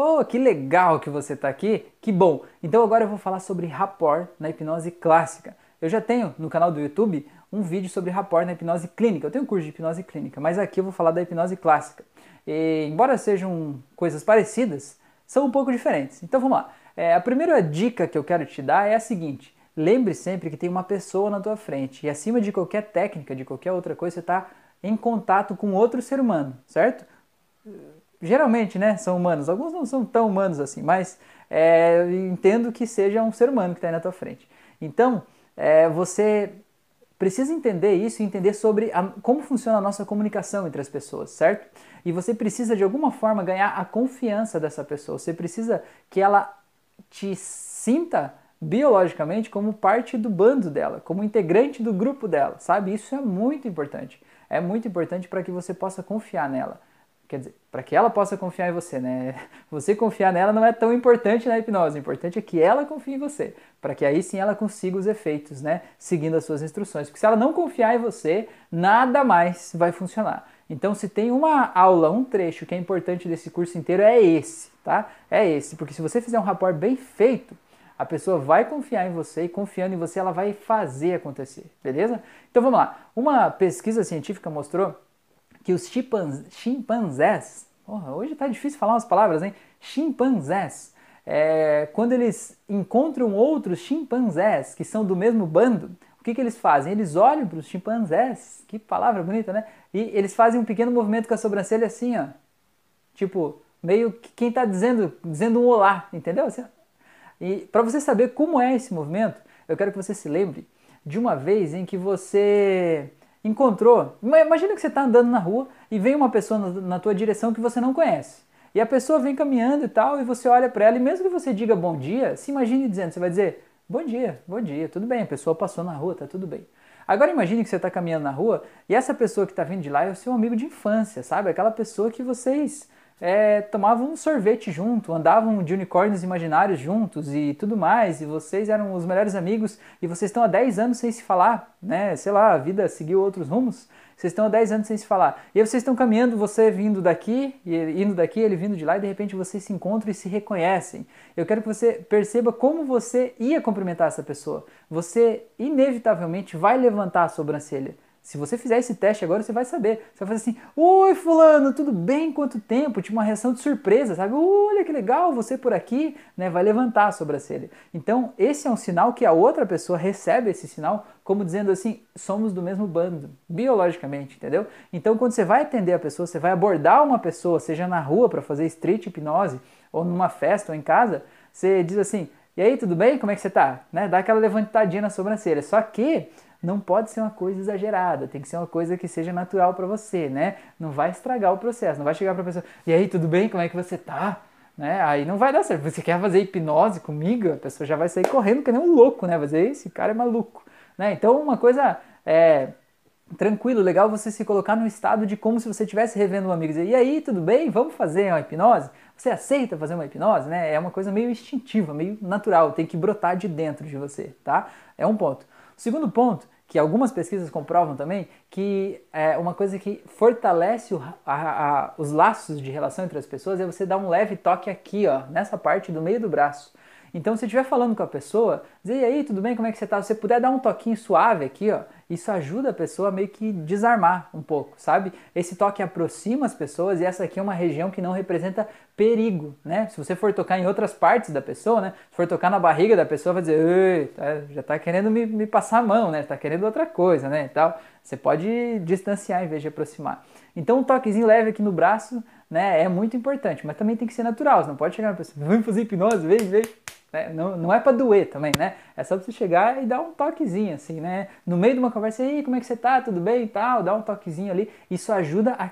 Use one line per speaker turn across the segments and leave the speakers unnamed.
Oh, que legal que você está aqui, que bom! Então agora eu vou falar sobre rapport na hipnose clássica. Eu já tenho no canal do YouTube um vídeo sobre rapport na hipnose clínica. Eu tenho um curso de hipnose clínica, mas aqui eu vou falar da hipnose clássica. E, embora sejam coisas parecidas, são um pouco diferentes. Então vamos lá. É, a primeira dica que eu quero te dar é a seguinte: lembre sempre que tem uma pessoa na tua frente e acima de qualquer técnica, de qualquer outra coisa, você está em contato com outro ser humano, certo? Geralmente, né, são humanos. Alguns não são tão humanos assim, mas é, entendo que seja um ser humano que está aí na tua frente. Então, é, você precisa entender isso e entender sobre a, como funciona a nossa comunicação entre as pessoas, certo? E você precisa de alguma forma ganhar a confiança dessa pessoa. Você precisa que ela te sinta biologicamente como parte do bando dela, como integrante do grupo dela, sabe? Isso é muito importante. É muito importante para que você possa confiar nela. Quer dizer, para que ela possa confiar em você, né? Você confiar nela não é tão importante na hipnose, o importante é que ela confie em você, para que aí sim ela consiga os efeitos, né? Seguindo as suas instruções. Porque se ela não confiar em você, nada mais vai funcionar. Então, se tem uma aula, um trecho que é importante desse curso inteiro, é esse, tá? É esse, porque se você fizer um rapport bem feito, a pessoa vai confiar em você e confiando em você, ela vai fazer acontecer, beleza? Então vamos lá. Uma pesquisa científica mostrou que os chimpanzés, porra, hoje está difícil falar umas palavras, hein? Chimpanzés, é, quando eles encontram outros chimpanzés que são do mesmo bando, o que, que eles fazem? Eles olham para os chimpanzés, que palavra bonita, né? E eles fazem um pequeno movimento com a sobrancelha assim, ó. Tipo, meio que quem está dizendo, dizendo um olá, entendeu? Assim, e para você saber como é esse movimento, eu quero que você se lembre de uma vez em que você encontrou. Imagina que você está andando na rua e vem uma pessoa na tua direção que você não conhece. E a pessoa vem caminhando e tal, e você olha para ela, e mesmo que você diga bom dia, se imagine dizendo, você vai dizer bom dia, bom dia, tudo bem, a pessoa passou na rua, tá tudo bem. Agora imagine que você está caminhando na rua e essa pessoa que está vindo de lá é o seu amigo de infância, sabe? Aquela pessoa que vocês é, tomavam um sorvete junto, andavam de unicórnios imaginários juntos e tudo mais, e vocês eram os melhores amigos e vocês estão há 10 anos sem se falar, né? Sei lá, a vida seguiu outros rumos, vocês estão há 10 anos sem se falar. E aí vocês estão caminhando, você vindo daqui, e indo daqui, ele vindo de lá, e de repente vocês se encontram e se reconhecem. Eu quero que você perceba como você ia cumprimentar essa pessoa. Você inevitavelmente vai levantar a sobrancelha se você fizer esse teste agora, você vai saber. Você vai fazer assim: Oi, Fulano, tudo bem? Quanto tempo? Tipo uma reação de surpresa, sabe? Olha que legal, você por aqui, né? Vai levantar a sobrancelha. Então, esse é um sinal que a outra pessoa recebe esse sinal como dizendo assim: somos do mesmo bando, biologicamente, entendeu? Então, quando você vai atender a pessoa, você vai abordar uma pessoa, seja na rua para fazer street hipnose, ou numa festa, ou em casa, você diz assim: E aí, tudo bem? Como é que você tá? Né? Dá aquela levantadinha na sobrancelha. Só que não pode ser uma coisa exagerada, tem que ser uma coisa que seja natural para você, né? Não vai estragar o processo, não vai chegar para a pessoa, e aí, tudo bem? Como é que você tá? Né? Aí não vai dar certo. Você quer fazer hipnose comigo, a pessoa já vai sair correndo que nem um louco, né? Vai dizer, esse cara é maluco, né? Então, uma coisa é, tranquilo, legal você se colocar no estado de como se você estivesse revendo um amigo e dizer, e aí, tudo bem? Vamos fazer uma hipnose? Você aceita fazer uma hipnose, né? É uma coisa meio instintiva, meio natural, tem que brotar de dentro de você, tá? É um ponto. Segundo ponto, que algumas pesquisas comprovam também, que é uma coisa que fortalece o, a, a, os laços de relação entre as pessoas é você dar um leve toque aqui, ó, nessa parte do meio do braço. Então, se estiver falando com a pessoa, dizer, e aí, tudo bem, como é que você está? Se você puder dar um toquinho suave aqui, ó, isso ajuda a pessoa a meio que desarmar um pouco, sabe? Esse toque aproxima as pessoas e essa aqui é uma região que não representa perigo, né? Se você for tocar em outras partes da pessoa, né? Se for tocar na barriga da pessoa, vai dizer, tá, já está querendo me, me, passar a mão, né? Está querendo outra coisa, né? E tal. Você pode distanciar em vez de aproximar. Então, um toquezinho leve aqui no braço, né? É muito importante, mas também tem que ser natural. Você não pode chegar na pessoa, vamos fazer hipnose, vem, vem. Né? Não, não é para doer também, né? É só você chegar e dar um toquezinho, assim, né? No meio de uma conversa, aí, como é que você tá? Tudo bem e tal? Dá um toquezinho ali. Isso ajuda a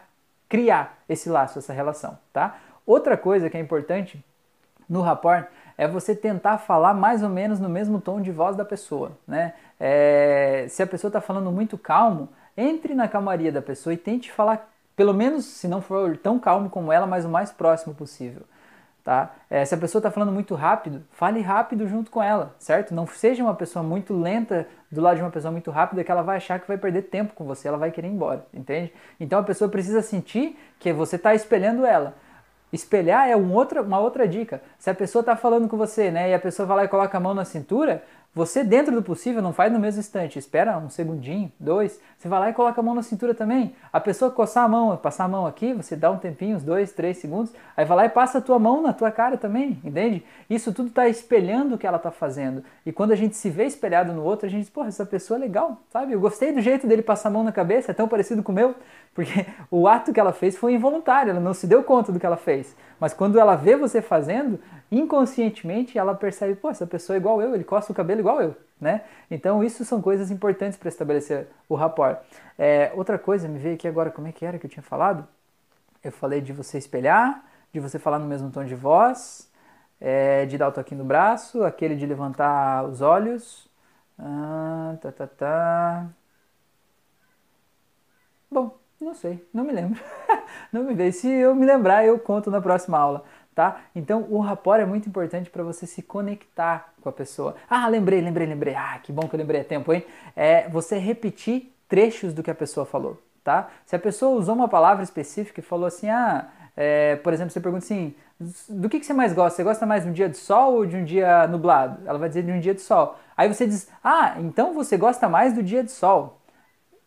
criar esse laço, essa relação, tá? Outra coisa que é importante no rapport é você tentar falar mais ou menos no mesmo tom de voz da pessoa, né? É, se a pessoa está falando muito calmo, entre na calmaria da pessoa e tente falar, pelo menos, se não for tão calmo como ela, mas o mais próximo possível. Tá? É, se a pessoa está falando muito rápido, fale rápido junto com ela, certo? Não seja uma pessoa muito lenta do lado de uma pessoa muito rápida que ela vai achar que vai perder tempo com você, ela vai querer ir embora, entende? Então a pessoa precisa sentir que você está espelhando ela. Espelhar é um outra, uma outra dica. Se a pessoa está falando com você, né, e a pessoa vai lá e coloca a mão na cintura, você, dentro do possível, não faz no mesmo instante. Espera um segundinho, dois. Você vai lá e coloca a mão na cintura também. A pessoa coçar a mão, passar a mão aqui, você dá um tempinho, uns dois, três segundos. Aí vai lá e passa a tua mão na tua cara também, entende? Isso tudo está espelhando o que ela está fazendo. E quando a gente se vê espelhado no outro, a gente diz, porra, essa pessoa é legal, sabe? Eu gostei do jeito dele passar a mão na cabeça, é tão parecido com o meu. Porque o ato que ela fez foi involuntário, ela não se deu conta do que ela fez. Mas quando ela vê você fazendo, inconscientemente ela percebe, pô, essa pessoa é igual eu, ele coça o cabelo igual eu, né? Então isso são coisas importantes para estabelecer o rapport. É, outra coisa, me veio aqui agora, como é que era que eu tinha falado? Eu falei de você espelhar, de você falar no mesmo tom de voz, é, de dar o toquinho no braço, aquele de levantar os olhos. Ah, tá, tá, tá. Bom, não sei, não me lembro. não me veio. Se eu me lembrar, eu conto na próxima aula tá? Então o rapport é muito importante para você se conectar com a pessoa. Ah, lembrei, lembrei, lembrei. Ah, que bom que eu lembrei a tempo, hein? É você repetir trechos do que a pessoa falou, tá? Se a pessoa usou uma palavra específica e falou assim, ah, é, por exemplo, você pergunta assim, do que, que você mais gosta? Você gosta mais de um dia de sol ou de um dia nublado? Ela vai dizer de um dia de sol. Aí você diz, ah, então você gosta mais do dia de sol.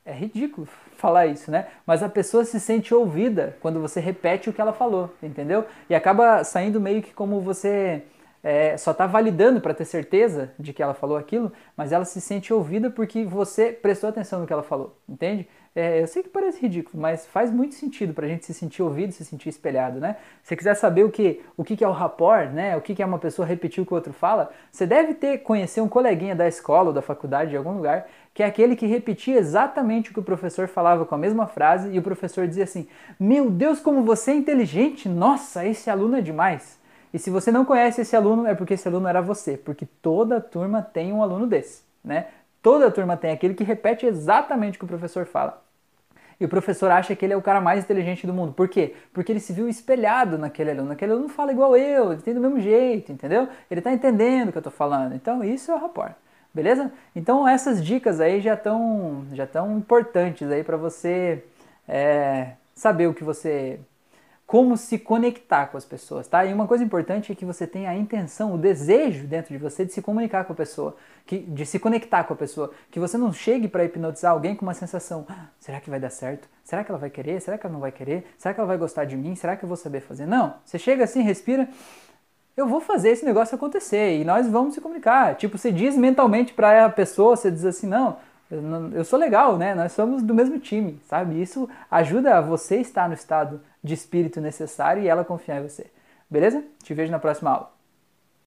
É ridículo falar isso, né? Mas a pessoa se sente ouvida quando você repete o que ela falou, entendeu? E acaba saindo meio que como você é, só está validando para ter certeza de que ela falou aquilo, mas ela se sente ouvida porque você prestou atenção no que ela falou, entende? É, eu sei que parece ridículo, mas faz muito sentido para a gente se sentir ouvido, se sentir espelhado, né? Se você quiser saber o que, o que é o rapport, né? O que é uma pessoa repetir o que o outro fala, você deve ter conhecer um coleguinha da escola ou da faculdade de algum lugar que é aquele que repetia exatamente o que o professor falava com a mesma frase e o professor dizia assim: Meu Deus, como você é inteligente! Nossa, esse aluno é demais! E se você não conhece esse aluno, é porque esse aluno era você, porque toda turma tem um aluno desse, né? Toda turma tem aquele que repete exatamente o que o professor fala. E o professor acha que ele é o cara mais inteligente do mundo. Por quê? Porque ele se viu espelhado naquele aluno. Aquele aluno fala igual eu, ele tem do mesmo jeito, entendeu? Ele está entendendo o que eu estou falando. Então, isso é o rapport. Beleza? Então essas dicas aí já estão já tão importantes aí para você é, saber o que você como se conectar com as pessoas, tá? E uma coisa importante é que você tenha a intenção, o desejo dentro de você de se comunicar com a pessoa, que, de se conectar com a pessoa, que você não chegue para hipnotizar alguém com uma sensação, ah, será que vai dar certo? Será que ela vai querer? Será que ela não vai querer? Será que ela vai gostar de mim? Será que eu vou saber fazer? Não, você chega assim, respira, eu vou fazer esse negócio acontecer e nós vamos se comunicar. Tipo, você diz mentalmente para a pessoa, você diz assim, não, eu sou legal, né? Nós somos do mesmo time, sabe? Isso ajuda a você estar no estado de espírito necessário e ela confiar em você. Beleza? Te vejo na próxima aula.